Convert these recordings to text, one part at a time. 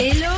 Hello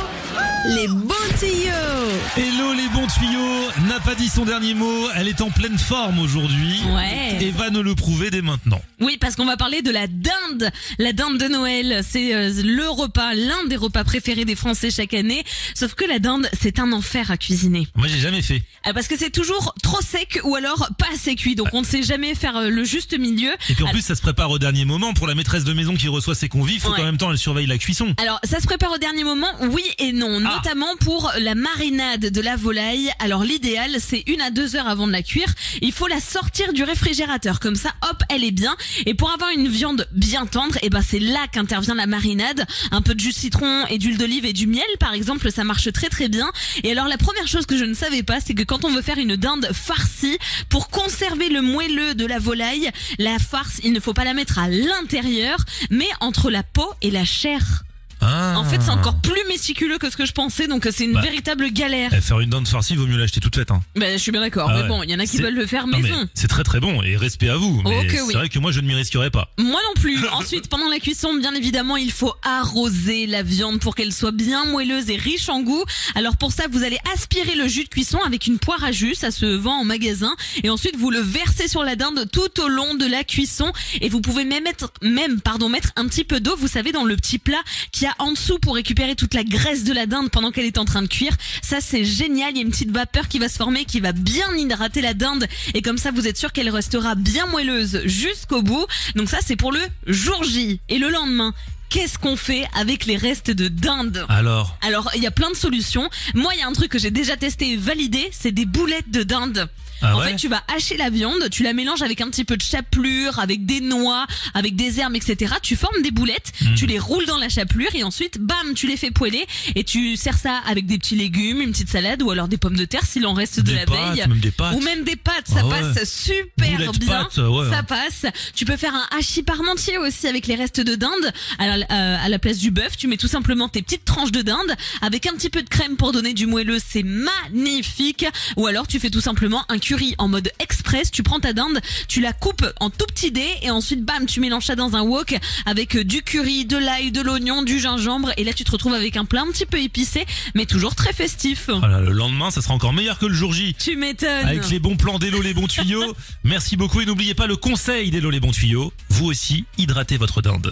les bons tuyaux Hello les bons tuyaux N'a pas dit son dernier mot, elle est en pleine forme aujourd'hui. Ouais. Et va nous le prouver dès maintenant. Oui, parce qu'on va parler de la dinde. La dinde de Noël, c'est euh, le repas, l'un des repas préférés des Français chaque année. Sauf que la dinde, c'est un enfer à cuisiner. Moi j'ai jamais fait. Ah, Parce que c'est toujours trop sec ou alors pas assez cuit. Donc on ne sait jamais faire euh, le juste milieu. Et puis en plus ça se prépare au dernier moment. Pour la maîtresse de maison qui reçoit ses convives, faut Ouais. qu'en même temps elle surveille la cuisson. Alors, ça se prépare au dernier moment, oui et non. Notamment pour la marinade de la volaille. Alors, l'idéal, c'est une à deux heures avant de la cuire. Il faut la sortir du réfrigérateur, comme ça, hop, elle est bien. Et pour avoir une viande bien tendre, et ben c'est là qu'intervient la marinade. Un peu de jus de citron et d'huile d'olive et du miel, par exemple, ça marche très très bien. Et alors, la première chose que je ne savais pas, c'est que quand on veut faire une dinde farcie, pour conserver le moelleux de la volaille, la farce, il ne faut pas la mettre à l'intérieur, mais entre la peau et la chair. Ah. En fait, c'est encore plus méticuleux que ce que je pensais, donc c'est une Bah. véritable galère. Eh, faire une dinde farcie, vaut mieux l'acheter toute faite. Hein. Ben, je suis bien d'accord, Ah mais ouais. bon, il y en a qui veulent le faire maison. c'est très très bon et respect à vous. Mais c'est oui. vrai que moi je ne m'y risquerais pas. Moi non plus. Ensuite, pendant la cuisson, bien évidemment, il faut arroser la viande pour qu'elle soit bien moelleuse et riche en goût. Alors pour ça, vous allez aspirer le jus de cuisson avec une poire à jus, ça se vend en magasin, et ensuite vous le versez sur la dinde tout au long de la cuisson. Et vous pouvez même mettre, même pardon, mettre un petit peu d'eau, vous savez, dans le petit plat qu'il y en dessous pour récupérer toute la graisse de la dinde pendant qu'elle est en train de cuire. Ça c'est génial. Il y a une petite vapeur qui va se former, qui va bien hydrater la dinde, et comme ça vous êtes sûr qu'elle restera bien moelleuse jusqu'au bout. Donc ça c'est pour le jour J. Et le lendemain, qu'est-ce qu'on fait avec les restes de dinde Alors, alors, il y a plein de solutions. Moi, il y a un truc que j'ai déjà testé et validé, c'est des boulettes de dinde. ah en ouais fait, tu vas hacher la viande, tu la mélanges avec un petit peu de chapelure, avec des noix, avec des herbes, etc. Tu formes des boulettes, Mhm. tu les roules dans la chapelure et ensuite, bam, tu les fais poêler et tu sers ça avec des petits légumes, une petite salade ou alors des pommes de terre s'il en reste de la pâtes, veille. même des pâtes. Ou même des pâtes, ça Ah ouais. passe super Boulettes bien. pâtes, ouais. Ça passe. Tu peux faire un hachis parmentier aussi avec les restes de dinde. Alors, à la place du bœuf, tu mets tout simplement tes petites tranches de dinde avec un petit peu de crème pour donner du moelleux. C'est magnifique. Ou alors, tu fais tout simplement un curry en mode express. Tu prends ta dinde, tu la coupes en tout petits dés et ensuite, bam, tu mélanges ça dans un wok avec euh, du curry, de l'ail, de l'oignon, du gingembre. Et là, tu te retrouves avec un plat un petit peu épicé, mais toujours très festif. Voilà, le lendemain, ça sera encore meilleur que le jour J. Tu m'étonnes. Avec les bons plans d'Hello les bons tuyaux. Merci beaucoup et n'oubliez pas le conseil d'Hello les bons tuyaux. Vous aussi, hydratez votre dinde.